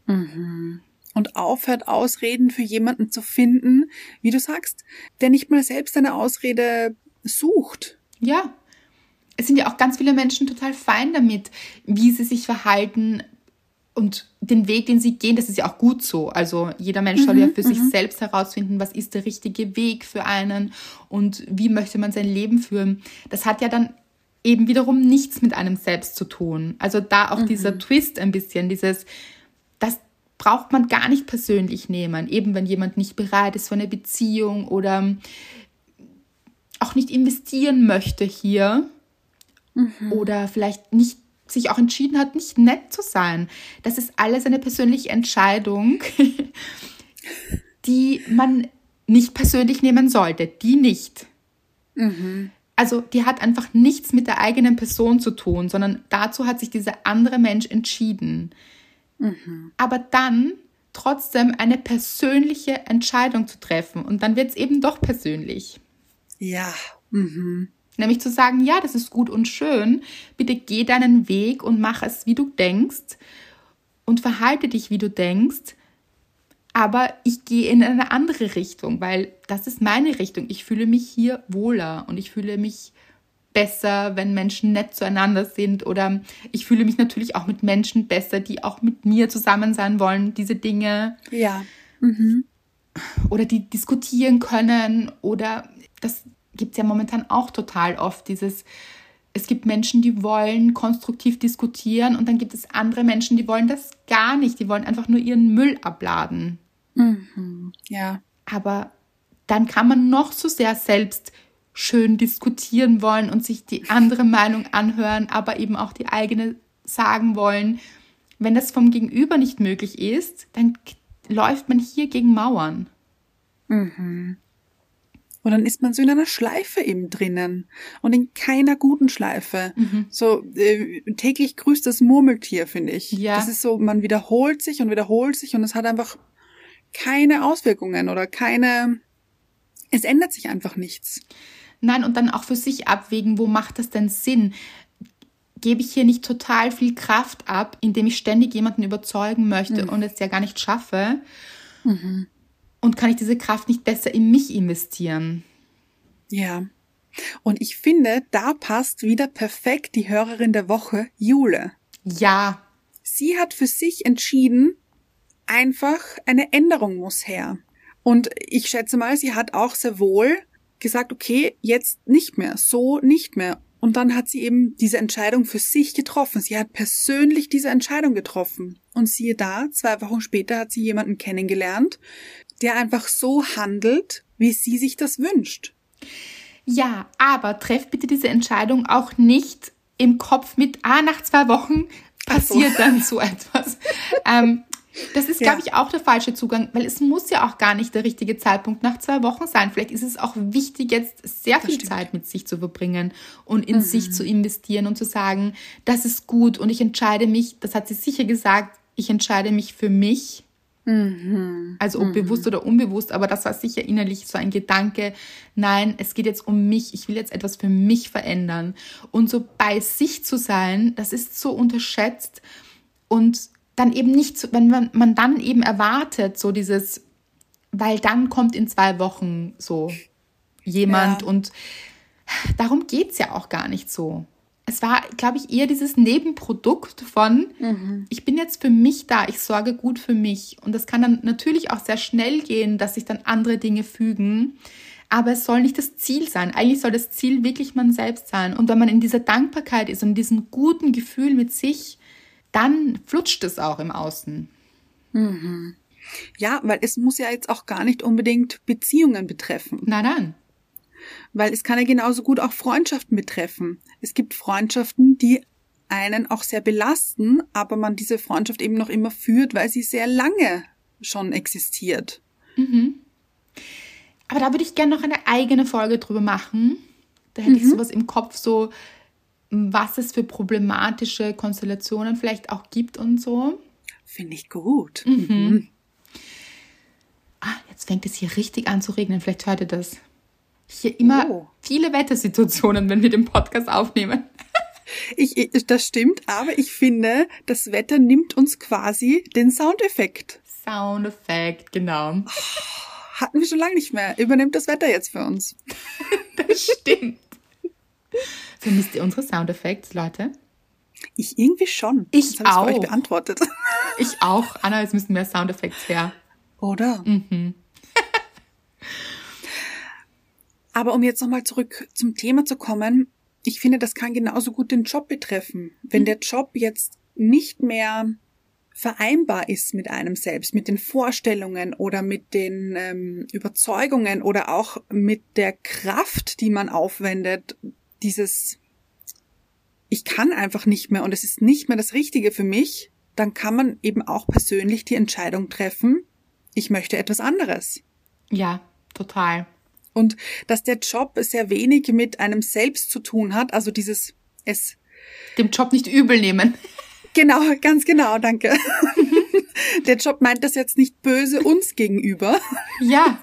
Mhm und aufhört, Ausreden für jemanden zu finden, wie du sagst, der nicht mal selbst eine Ausrede sucht. Ja. Es sind ja auch ganz viele Menschen total fein damit, wie sie sich verhalten und den Weg, den sie gehen, das ist ja auch gut so. Also jeder Mensch soll ja mhm, für sich mhm. selbst herausfinden, was ist der richtige Weg für einen und wie möchte man sein Leben führen. Das hat ja dann eben wiederum nichts mit einem selbst zu tun. Also da auch mhm. dieser Twist ein bisschen, dieses, braucht man gar nicht persönlich nehmen. Eben wenn jemand nicht bereit ist für eine Beziehung oder auch nicht investieren möchte hier mhm. oder vielleicht nicht sich auch entschieden hat, nicht nett zu sein. Das ist alles eine persönliche Entscheidung, die man nicht persönlich nehmen sollte. Die nicht. Mhm. Also die hat einfach nichts mit der eigenen Person zu tun, sondern dazu hat sich dieser andere Mensch entschieden. Mhm. Aber dann trotzdem eine persönliche Entscheidung zu treffen. Und dann wird es eben doch persönlich. Ja. Mhm. Nämlich zu sagen, ja, das ist gut und schön. Bitte geh deinen Weg und mach es, wie du denkst. Und verhalte dich, wie du denkst. Aber ich gehe in eine andere Richtung, weil das ist meine Richtung. Ich fühle mich hier wohler und ich fühle mich besser, wenn Menschen nett zueinander sind oder ich fühle mich natürlich auch mit Menschen besser, die auch mit mir zusammen sein wollen, diese Dinge. Ja. Mhm. Oder die diskutieren können oder das gibt es ja momentan auch total oft, dieses es gibt Menschen, die wollen konstruktiv diskutieren und dann gibt es andere Menschen, die wollen das gar nicht, die wollen einfach nur ihren Müll abladen. Mhm. Ja. Aber dann kann man noch so sehr selbst schön diskutieren wollen und sich die andere Meinung anhören, aber eben auch die eigene sagen wollen. Wenn das vom Gegenüber nicht möglich ist, dann läuft man hier gegen Mauern. Mhm. Und dann ist man so in einer Schleife eben drinnen und in keiner guten Schleife. Mhm. So äh, täglich grüßt das Murmeltier, finde ich. Ja. Das ist so, man wiederholt sich und wiederholt sich und es hat einfach keine Auswirkungen oder keine, es ändert sich einfach nichts. Nein, und dann auch für sich abwägen, wo macht das denn Sinn? Gebe ich hier nicht total viel Kraft ab, indem ich ständig jemanden überzeugen möchte mhm. und es ja gar nicht schaffe? Mhm. Und kann ich diese Kraft nicht besser in mich investieren? Ja. Und ich finde, da passt wieder perfekt die Hörerin der Woche, Jule. Ja. Sie hat für sich entschieden, einfach eine Änderung muss her. Und ich schätze mal, sie hat auch sehr wohl gesagt, okay, jetzt nicht mehr, so nicht mehr. Und dann hat sie eben diese Entscheidung für sich getroffen. Sie hat persönlich diese Entscheidung getroffen. Und siehe da, zwei Wochen später hat sie jemanden kennengelernt, der einfach so handelt, wie sie sich das wünscht. Ja, aber treff bitte diese Entscheidung auch nicht im Kopf mit, ah, nach zwei Wochen passiert so. dann so etwas. ähm, das ist, glaube ich, auch der falsche Zugang, weil es muss ja auch gar nicht der richtige Zeitpunkt nach zwei Wochen sein. Vielleicht ist es auch wichtig, jetzt sehr viel Zeit mit sich zu verbringen und in mhm. sich zu investieren und zu sagen, das ist gut und ich entscheide mich, das hat sie sicher gesagt, ich entscheide mich für mich. Mhm. Also ob mhm. bewusst oder unbewusst, aber das war sicher innerlich so ein Gedanke, nein, es geht jetzt um mich, ich will jetzt etwas für mich verändern. Und so bei sich zu sein, das ist so unterschätzt und dann eben nicht, so, wenn man, man dann eben erwartet, so dieses, weil dann kommt in zwei Wochen so jemand Ja. und darum geht's ja auch gar nicht so. Es war, glaube ich, eher dieses Nebenprodukt von, ich bin jetzt für mich da, ich sorge gut für mich. Und das kann dann natürlich auch sehr schnell gehen, dass sich dann andere Dinge fügen. Aber es soll nicht das Ziel sein. Eigentlich soll das Ziel wirklich man selbst sein. Und wenn man in dieser Dankbarkeit ist und in diesem guten Gefühl mit sich, dann flutscht es auch im Außen. Ja, weil es muss ja jetzt auch gar nicht unbedingt Beziehungen betreffen. Nein, nein. Weil es kann ja genauso gut auch Freundschaften betreffen. Es gibt Freundschaften, die einen auch sehr belasten, aber man diese Freundschaft eben noch immer führt, weil sie sehr lange schon existiert. Aber da würde ich gerne noch eine eigene Folge drüber machen. Da hätte ich sowas im Kopf, so was es für problematische Konstellationen vielleicht auch gibt und so. Finde ich gut. Mhm. Ah, jetzt fängt es hier richtig an zu regnen. Vielleicht hört ihr das. Hier immer Oh. viele Wettersituationen, wenn wir den Podcast aufnehmen. Ich, ich, das stimmt, aber ich finde, das Wetter nimmt uns quasi den Soundeffekt. Soundeffekt, genau. Hatten wir schon lange nicht mehr. Übernimmt das Wetter jetzt für uns. Das stimmt. Vermisst ihr unsere Soundeffekte, Leute? Ich irgendwie schon. Ich ich für auch. euch beantwortet. Ich auch. Anna, es müssen mehr Soundeffekte her. Oder? Mhm. Aber um jetzt nochmal zurück zum Thema zu kommen, ich finde, das kann genauso gut den Job betreffen. Wenn der Job jetzt nicht mehr vereinbar ist mit einem selbst, mit den Vorstellungen oder mit den ähm, Überzeugungen oder auch mit der Kraft, die man aufwendet, dieses ich kann einfach nicht mehr und es ist nicht mehr das Richtige für mich, dann kann man eben auch persönlich die Entscheidung treffen, ich möchte etwas anderes. Ja, total. Und dass der Job sehr wenig mit einem selbst zu tun hat, also dieses es Dem Job nicht übel nehmen. genau, ganz genau, danke. der Job meint das jetzt nicht böse uns gegenüber, Ja,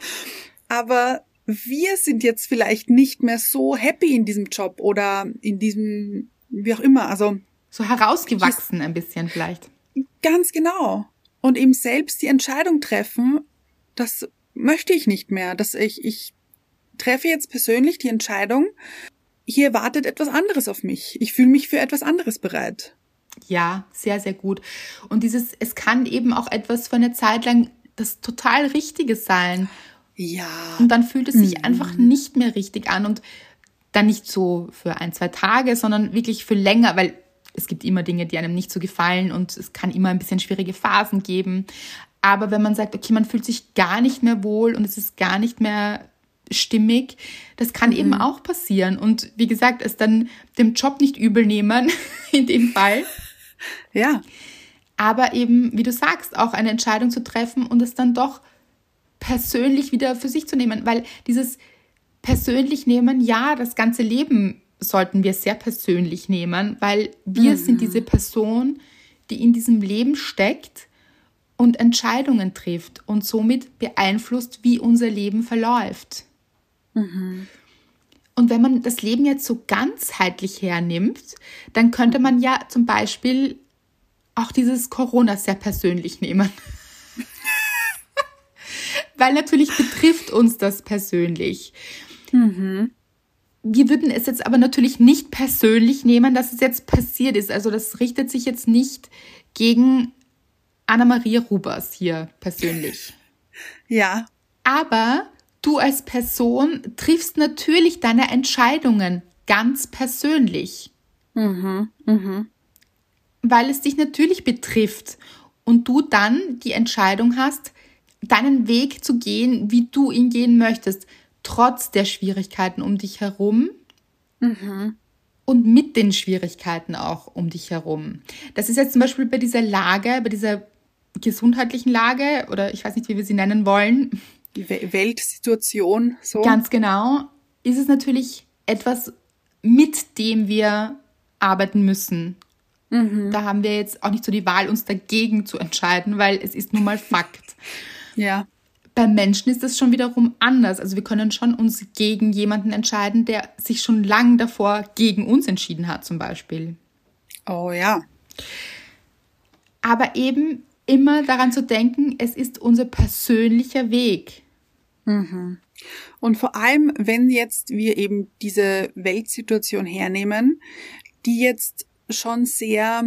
aber wir sind jetzt vielleicht nicht mehr so happy in diesem Job oder in diesem wie auch immer, also so herausgewachsen ein bisschen vielleicht. ganz genau und eben selbst die Entscheidung treffen, das möchte ich nicht mehr, dass ich ich treffe jetzt persönlich die Entscheidung, hier wartet etwas anderes auf mich. Ich fühle mich für etwas anderes bereit. Ja, sehr, sehr gut. Und dieses, es kann eben auch etwas für eine Zeit lang das total Richtige sein. Ja. Und dann fühlt es sich einfach nicht mehr richtig an und dann nicht so für ein, zwei Tage, sondern wirklich für länger, weil es gibt immer Dinge, die einem nicht so gefallen und es kann immer ein bisschen schwierige Phasen geben. Aber wenn man sagt, okay, man fühlt sich gar nicht mehr wohl und es ist gar nicht mehr stimmig, das kann eben auch passieren. Und wie gesagt, es dann dem Job nicht übel nehmen, in dem Fall. Ja. aber eben, wie du sagst, auch eine Entscheidung zu treffen und es dann doch persönlich wieder für sich zu nehmen, weil dieses persönlich nehmen, ja, das ganze Leben sollten wir sehr persönlich nehmen, weil wir sind diese Person, die in diesem Leben steckt und Entscheidungen trifft und somit beeinflusst, wie unser Leben verläuft. Und wenn man das Leben jetzt so ganzheitlich hernimmt, dann könnte man ja zum Beispiel auch dieses Corona sehr persönlich nehmen. Weil natürlich betrifft uns das persönlich. Wir würden es jetzt aber natürlich nicht persönlich nehmen, dass es jetzt passiert ist. Also das richtet sich jetzt nicht gegen Anna-Maria Rubers hier persönlich. Ja. Aber du als Person triffst natürlich deine Entscheidungen ganz persönlich. Weil es dich natürlich betrifft und du dann die Entscheidung hast, deinen Weg zu gehen, wie du ihn gehen möchtest, trotz der Schwierigkeiten um dich herum und mit den Schwierigkeiten auch um dich herum. Das ist jetzt zum Beispiel bei dieser Lage, bei dieser gesundheitlichen Lage oder ich weiß nicht, wie wir sie nennen wollen, Die We- Weltsituation, so. Ganz genau, ist es natürlich etwas, mit dem wir arbeiten müssen Mhm. Da haben wir jetzt auch nicht so die Wahl, uns dagegen zu entscheiden, weil es ist nun mal Fakt. Ja. Beim Menschen ist das schon wiederum anders. Also wir können schon uns gegen jemanden entscheiden, der sich schon lang davor gegen uns entschieden hat, zum Beispiel. Oh ja. Aber eben immer daran zu denken, es ist unser persönlicher Weg. Mhm. Und vor allem, wenn jetzt wir eben diese Weltsituation hernehmen, die jetzt schon sehr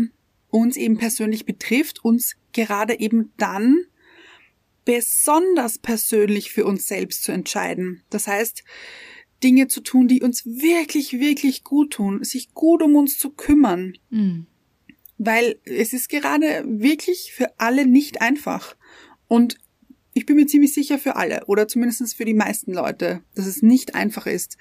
uns eben persönlich betrifft, uns gerade eben dann besonders persönlich für uns selbst zu entscheiden. Das heißt, Dinge zu tun, die uns wirklich, wirklich gut tun, sich gut um uns zu kümmern. Mhm. Weil es ist gerade wirklich für alle nicht einfach. Und ich bin mir ziemlich sicher für alle oder zumindest für die meisten Leute, dass es nicht einfach ist.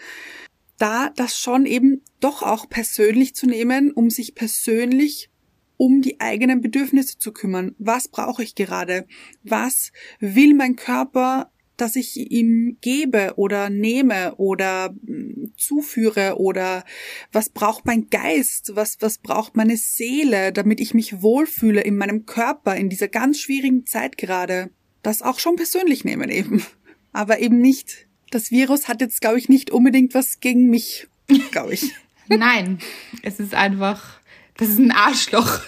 Da das schon eben doch auch persönlich zu nehmen, um sich persönlich um die eigenen Bedürfnisse zu kümmern. Was brauche ich gerade? Was will mein Körper, dass ich ihm gebe oder nehme oder hm, zuführe oder was braucht mein Geist? Was, was braucht meine Seele, damit ich mich wohlfühle in meinem Körper in dieser ganz schwierigen Zeit gerade? Das auch schon persönlich nehmen eben. Aber eben nicht. Das Virus hat jetzt, glaube ich, nicht unbedingt was gegen mich, glaube ich. Nein, es ist einfach das ist ein Arschloch.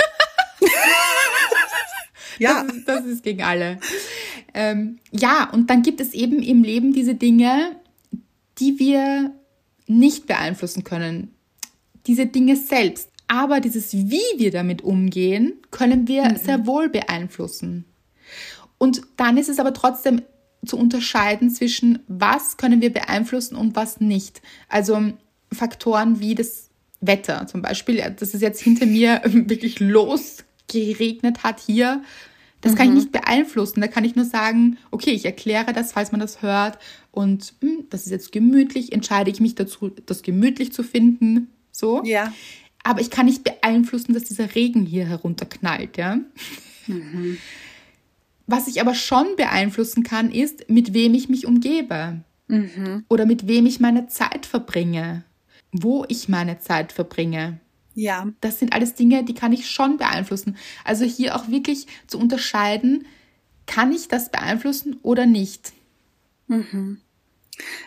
ja. Das ist, das ist, gegen alle. Ähm, ja, und dann gibt es eben im Leben diese Dinge, die wir nicht beeinflussen können. Diese Dinge selbst. Aber dieses, wie wir damit umgehen, können wir mhm. sehr wohl beeinflussen. Und dann ist es aber trotzdem zu unterscheiden zwischen, was können wir beeinflussen und was nicht. Also Faktoren wie das Wetter zum Beispiel, dass es jetzt hinter mir wirklich losgeregnet hat hier, das mhm. kann ich mhm. nicht beeinflussen. Da kann ich nur sagen, okay, ich erkläre das, falls man das hört. Und mh, hm, das ist jetzt gemütlich, entscheide ich mich dazu, das gemütlich zu finden. So. Ja. Aber ich kann nicht beeinflussen, dass dieser Regen hier herunterknallt, ja. Mhm. Was ich aber schon beeinflussen kann, ist, mit wem ich mich umgebe. Mhm. Oder mit wem ich meine Zeit verbringe wo ich meine Zeit verbringe. Ja. Das sind alles Dinge, die kann ich schon beeinflussen. Also hier auch wirklich zu unterscheiden, kann ich das beeinflussen oder nicht? Mhm.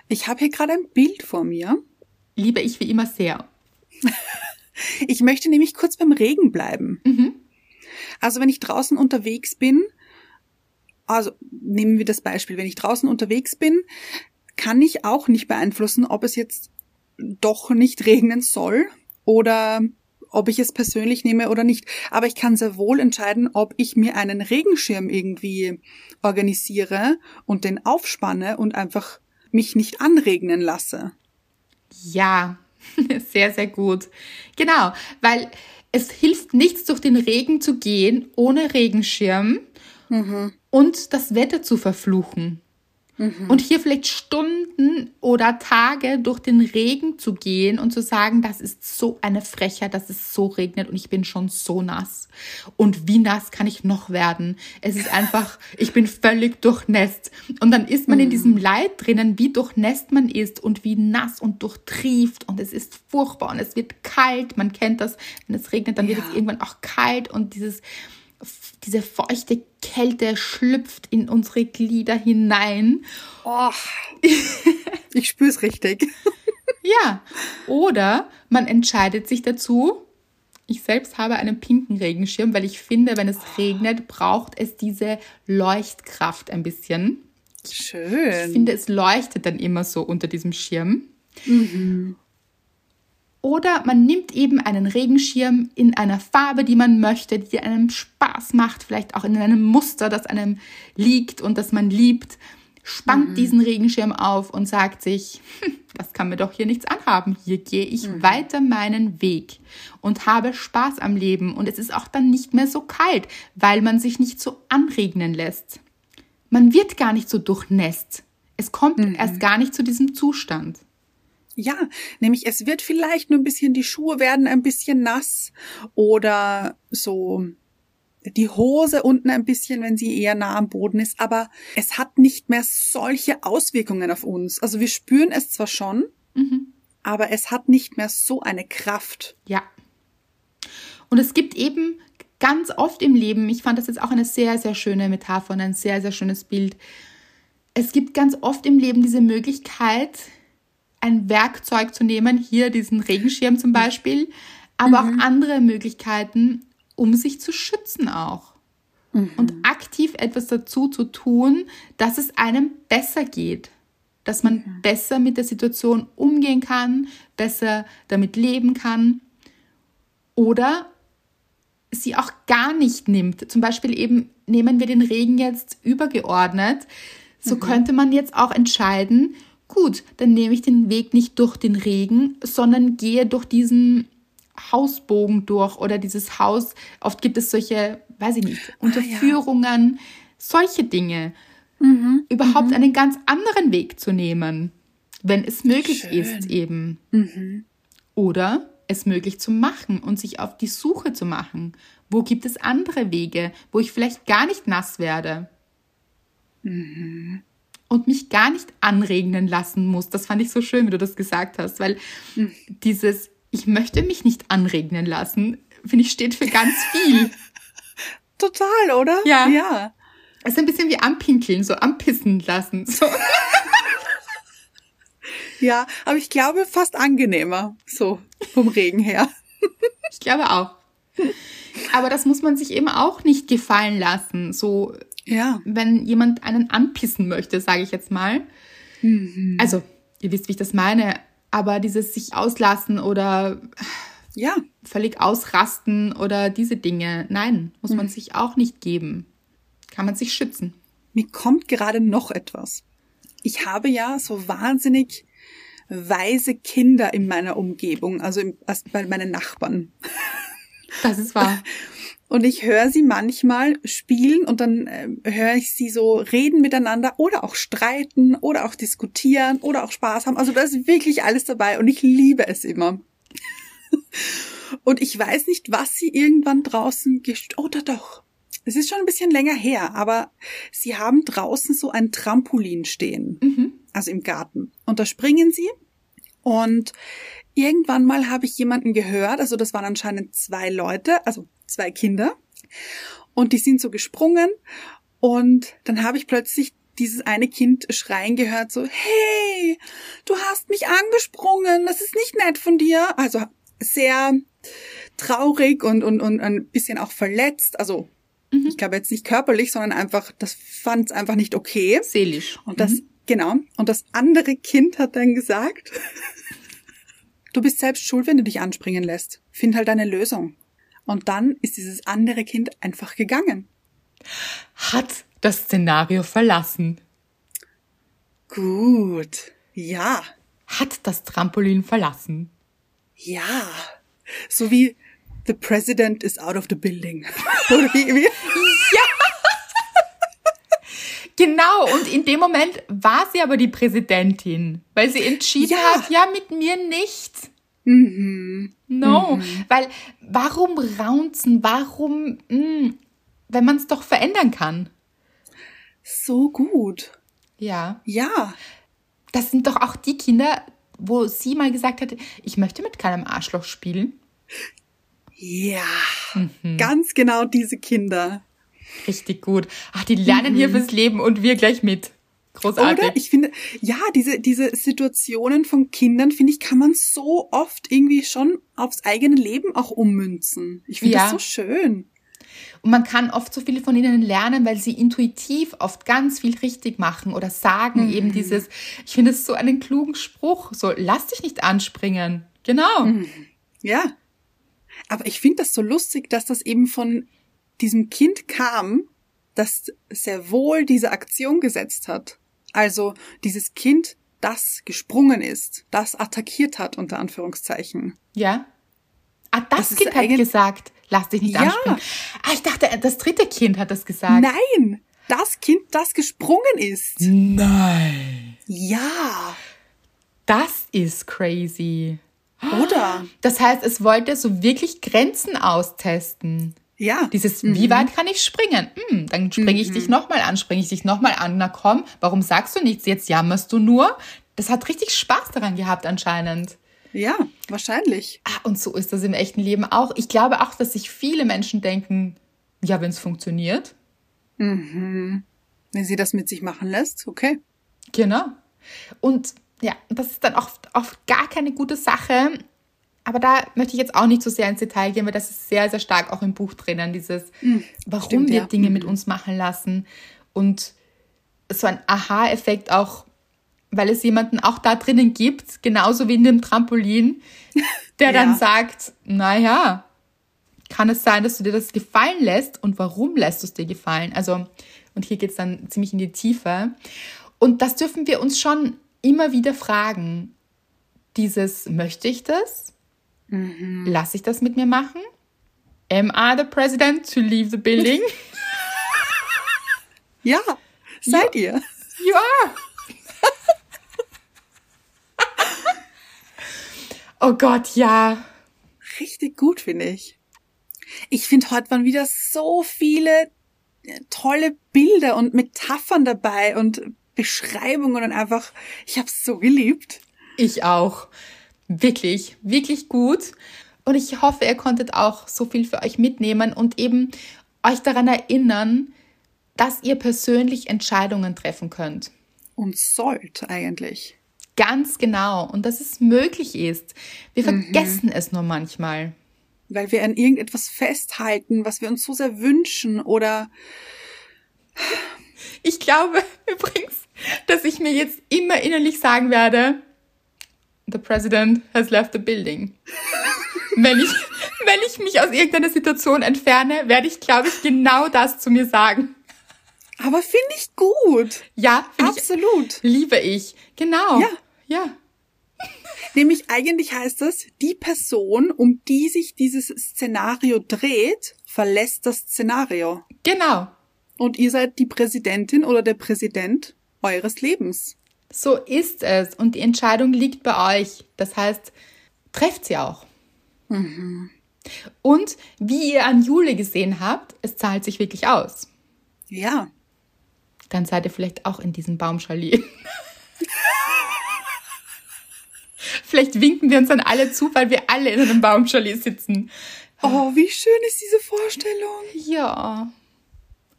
Ich habe hier gerade ein Bild vor mir. Liebe ich wie immer sehr. ich möchte nämlich kurz beim Regen bleiben. Mhm. Also wenn ich draußen unterwegs bin, also nehmen wir das Beispiel, wenn ich draußen unterwegs bin, kann ich auch nicht beeinflussen, ob es jetzt doch nicht regnen soll oder ob ich es persönlich nehme oder nicht. Aber ich kann sehr wohl entscheiden, ob ich mir einen Regenschirm irgendwie organisiere und den aufspanne und einfach mich nicht anregnen lasse. Ja, sehr, sehr gut. Genau, weil es hilft nichts, durch den Regen zu gehen ohne Regenschirm mhm. und das Wetter zu verfluchen. Mhm. Und hier vielleicht Stunden oder Tage durch den Regen zu gehen und zu sagen, das ist so eine Frechheit, dass es so regnet und ich bin schon so nass. Und wie nass kann ich noch werden? Es ist einfach, ich bin völlig durchnässt. Und dann ist man mhm. in diesem Leid drinnen, wie durchnässt man ist und wie nass und durchtrieft und es ist furchtbar und es wird kalt. Man kennt das, wenn es regnet, dann ja. wird es irgendwann auch kalt und dieses, diese feuchte Kälte schlüpft in unsere Glieder hinein. Oh, ich spüre es richtig. ja, oder man entscheidet sich dazu, ich selbst habe einen pinken Regenschirm, weil ich finde, wenn es regnet, braucht es diese Leuchtkraft ein bisschen. Schön. Ich finde, es leuchtet dann immer so unter diesem Schirm. Mhm. Oder man nimmt eben einen Regenschirm in einer Farbe, die man möchte, die einem Spaß macht, vielleicht auch in einem Muster, das einem liegt und das man liebt, spannt mhm. diesen Regenschirm auf und sagt sich, hm, das kann mir doch hier nichts anhaben. Hier gehe ich mhm. weiter meinen Weg und habe Spaß am Leben. Und es ist auch dann nicht mehr so kalt, weil man sich nicht so anregnen lässt. Man wird gar nicht so durchnässt. Es kommt mhm. erst gar nicht zu diesem Zustand. Ja, nämlich es wird vielleicht nur ein bisschen, die Schuhe werden ein bisschen nass oder so die Hose unten ein bisschen, wenn sie eher nah am Boden ist, aber es hat nicht mehr solche Auswirkungen auf uns. Also wir spüren es zwar schon, mhm. aber es hat nicht mehr so eine Kraft. Ja. Und es gibt eben ganz oft im Leben, ich fand das jetzt auch eine sehr, sehr schöne Metapher und ein sehr, sehr schönes Bild. Es gibt ganz oft im Leben diese Möglichkeit, ein Werkzeug zu nehmen, hier diesen Regenschirm zum Beispiel, aber mhm. auch andere Möglichkeiten, um sich zu schützen auch. Mhm. Und aktiv etwas dazu zu tun, dass es einem besser geht. Dass man mhm. besser mit der Situation umgehen kann, besser damit leben kann. Oder sie auch gar nicht nimmt. Zum Beispiel eben nehmen wir den Regen jetzt übergeordnet. So mhm. könnte man jetzt auch entscheiden, gut, dann nehme ich den Weg nicht durch den Regen, sondern gehe durch diesen Hausbogen durch oder dieses Haus. Oft gibt es solche, weiß ich nicht, Unterführungen, ah, ja. solche Dinge. Mhm. Überhaupt mhm. einen ganz anderen Weg zu nehmen, wenn es möglich Schön. ist eben. Mhm. Oder es möglich zu machen und sich auf die Suche zu machen. Wo gibt es andere Wege, wo ich vielleicht gar nicht nass werde? Mhm. Und mich gar nicht anregnen lassen muss. Das fand ich so schön, wie du das gesagt hast, weil mhm. dieses ich möchte mich nicht anregnen lassen, finde ich, steht für ganz viel. Total, oder? Ja. Ja. Es ist ein bisschen wie anpinkeln, so anpissen lassen. So. ja, aber ich glaube fast angenehmer, so vom Regen her. ich glaube auch. Aber das muss man sich eben auch nicht gefallen lassen. So, ja. wenn jemand einen anpissen möchte, sage ich jetzt mal. Mhm. Also, ihr wisst, wie ich das meine. Aber dieses sich auslassen oder ja. völlig ausrasten oder diese Dinge, nein, muss man mhm. sich auch nicht geben. Kann man sich schützen. Mir kommt gerade noch etwas. Ich habe ja so wahnsinnig weise Kinder in meiner Umgebung, also bei meinen Nachbarn. Das ist wahr. Und ich höre sie manchmal spielen und dann äh, höre ich sie so reden miteinander oder auch streiten oder auch diskutieren oder auch Spaß haben. Also da ist wirklich alles dabei und ich liebe es immer. und ich weiß nicht, was sie irgendwann draußen gest oder doch. Es ist schon ein bisschen länger her, aber sie haben draußen so ein Trampolin stehen, mhm. also im Garten. Und da springen sie und irgendwann mal habe ich jemanden gehört, also das waren anscheinend zwei Leute, also zwei Kinder und die sind so gesprungen und dann habe ich plötzlich dieses eine Kind schreien gehört, so, hey, du hast mich angesprungen, das ist nicht nett von dir. Also sehr traurig und, und, und ein bisschen auch verletzt. Also mhm. ich glaube jetzt nicht körperlich, sondern einfach, das fand es einfach nicht okay. Seelisch. Und das, mhm. genau. Und das andere Kind hat dann gesagt, du bist selbst schuld, wenn du dich anspringen lässt. Find halt eine Lösung. Und dann ist dieses andere Kind einfach gegangen. Hat das Szenario verlassen. Gut. Ja. Hat das Trampolin verlassen. Ja. So wie The President is out of the building. Oder wie, wie? Genau, und in dem Moment war sie aber die Präsidentin, weil sie entschieden ja. hat, ja, mit mir nicht. Mhm. No, mhm. weil warum raunzen, warum, mh, mm, wenn man es doch verändern kann? So gut. Ja. Ja. Das sind doch auch die Kinder, wo sie mal gesagt hat, ich möchte mit keinem Arschloch spielen. Ja, mhm. ganz genau diese Kinder. Richtig gut. Ach, die lernen mhm. hier fürs Leben und wir gleich mit. Großartig. Oder? Ich finde, ja, diese, diese Situationen von Kindern, finde ich, kann man so oft irgendwie schon aufs eigene Leben auch ummünzen. Ich finde ja. das so schön. Und man kann oft so viel von ihnen lernen, weil sie intuitiv oft ganz viel richtig machen oder sagen mhm. eben dieses, ich finde es so einen klugen Spruch, so lass dich nicht anspringen. Genau. Mhm. Ja. Aber ich finde das so lustig, dass das eben von diesem Kind kam, das sehr wohl diese Aktion gesetzt hat. Also dieses Kind, das gesprungen ist, das attackiert hat, unter Anführungszeichen. Ja. Ah, das, das Kind hat gesagt, lass dich nicht ja. anspringen. Ah, ich dachte, das dritte Kind hat das gesagt. Nein, das Kind, das gesprungen ist. Nein. Ja. Das ist crazy. Oder? Das heißt, es wollte so wirklich Grenzen austesten. Ja. Dieses, mhm. wie weit kann ich springen? Hm, dann springe ich mhm. dich nochmal an, springe ich dich nochmal an. Na komm, warum sagst du nichts? Jetzt jammerst du nur. Das hat richtig Spaß daran gehabt anscheinend. Ja, wahrscheinlich. Ah, und so ist das im echten Leben auch. Ich glaube auch, dass sich viele Menschen denken, ja, wenn es funktioniert. Mhm. Wenn sie das mit sich machen lässt, okay. Genau. Und ja, das ist dann oft, oft gar keine gute Sache. Aber da möchte ich jetzt auch nicht so sehr ins Detail gehen, weil das ist sehr, sehr stark auch im Buch drinnen, dieses, warum stimmt, wir ja. Dinge mit uns machen lassen. Und so ein Aha-Effekt auch, weil es jemanden auch da drinnen gibt, genauso wie in dem Trampolin, der dann Ja. sagt, naja, kann es sein, dass du dir das gefallen lässt und warum lässt du es dir gefallen? Also, und hier geht es dann ziemlich in die Tiefe. Und das dürfen wir uns schon immer wieder fragen. Dieses, möchte ich das? Lasse ich das mit mir machen? Am I the president to leave the building? Ja, seid ihr. You are. oh Gott, ja. Richtig gut, finde ich. Ich finde, heute waren wieder so viele äh, tolle Bilder und Metaphern dabei und Beschreibungen und einfach, ich habe es so geliebt. Ich auch. Wirklich, wirklich gut. Und ich hoffe, ihr konntet auch so viel für euch mitnehmen und eben euch daran erinnern, dass ihr persönlich Entscheidungen treffen könnt. Und sollt eigentlich. Ganz genau. Und dass es möglich ist. Wir vergessen es nur manchmal. Weil wir an irgendetwas festhalten, was wir uns so sehr wünschen oder Ich glaube übrigens, dass ich mir jetzt immer innerlich sagen werde, the president has left the building. wenn ich, wenn ich mich aus irgendeiner Situation entferne, werde ich, glaube ich, genau das zu mir sagen. aber finde ich gut. Ja, finde ich, Absolut. liebe ich. Genau. Ja. Ja. Nämlich eigentlich heißt das, die Person, um die sich dieses Szenario dreht, verlässt das Szenario. Genau. Und ihr seid die Präsidentin oder der Präsident eures Lebens. So ist es. Und die Entscheidung liegt bei euch. Das heißt, trefft sie auch. Und wie ihr an Jule gesehen habt, es zahlt sich wirklich aus. Ja. Dann seid ihr vielleicht auch in diesem Baumchalet. vielleicht winken wir uns dann alle zu, weil wir alle in einem Baumchalet sitzen. Oh, wie schön ist diese Vorstellung. Ja.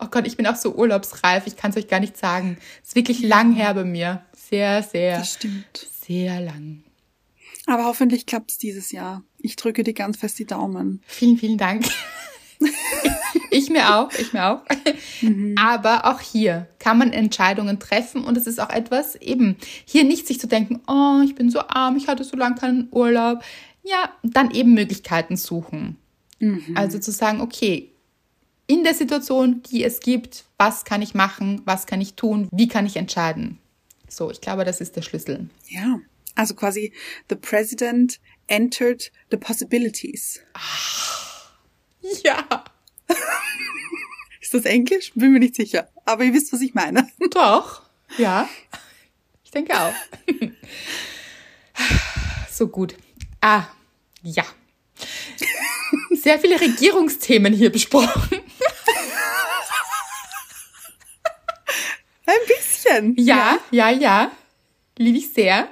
Oh Gott, ich bin auch so urlaubsreif. Ich kann es euch gar nicht sagen. Es ist wirklich lang her bei mir. Sehr, sehr, Das stimmt. sehr lang. Aber hoffentlich klappt es dieses Jahr. Ich drücke dir ganz fest die Daumen. Vielen, vielen Dank. ich mir auch, ich mir auch. Aber auch hier kann man Entscheidungen treffen und es ist auch etwas, eben hier nicht sich zu denken, oh, ich bin so arm, ich hatte so lange keinen Urlaub. Ja, dann eben Möglichkeiten suchen. Also zu sagen, okay, in der Situation, die es gibt, was kann ich machen, was kann ich tun, wie kann ich entscheiden. So, ich glaube, das ist der Schlüssel. Ja. Also quasi, the president entered the possibilities. Ja, Ist das Englisch? Bin mir nicht sicher. Aber ihr wisst, was ich meine. Doch, ja. Ich denke auch. So gut. Ah, ja. Sehr viele Regierungsthemen hier besprochen. Bisschen. Ja, ja, ja. Liebe ich sehr.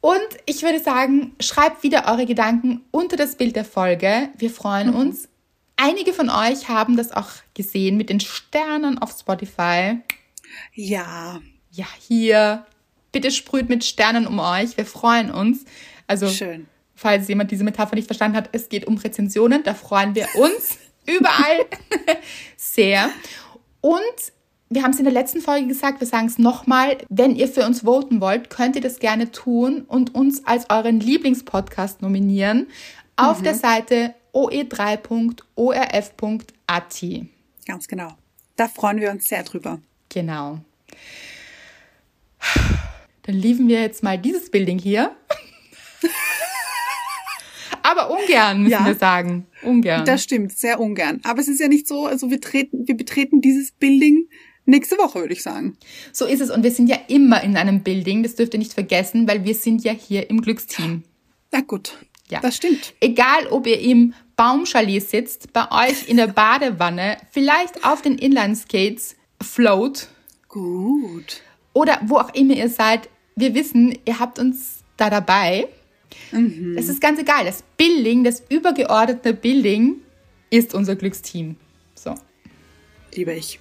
Und ich würde sagen, schreibt wieder eure Gedanken unter das Bild der Folge. Wir freuen uns. Einige von euch haben das auch gesehen mit den Sternen auf Spotify. Ja. Ja, hier. Bitte sprüht mit Sternen um euch. Wir freuen uns. Also, Schön. falls jemand diese Metapher nicht verstanden hat, es geht um Rezensionen. Da freuen wir uns überall sehr. Und wir haben es in der letzten Folge gesagt, wir sagen es nochmal. Wenn ihr für uns voten wollt, könnt ihr das gerne tun und uns als euren Lieblingspodcast nominieren auf der Seite oe3.orf.at. Ganz genau. Da freuen wir uns sehr drüber. Genau. Dann lieben wir jetzt mal dieses Building hier. Aber ungern, müssen Ja. wir sagen. Ungern. Das stimmt, sehr ungern. Aber es ist ja nicht so, also wir treten, wir betreten dieses Building nächste Woche, würde ich sagen. so ist es. Und wir sind ja immer in einem Building. Das dürft ihr nicht vergessen, weil wir sind ja hier im Glücksteam. Na gut. Ja. Das stimmt. Egal, ob ihr im Baumchalet sitzt, bei euch in der Badewanne, vielleicht auf den Inlineskates float Gut. oder wo auch immer ihr seid. Wir wissen, ihr habt uns da dabei. Mhm. Es ist ganz egal. Das Building, das übergeordnete Building ist unser Glücksteam. So. Liebe ich.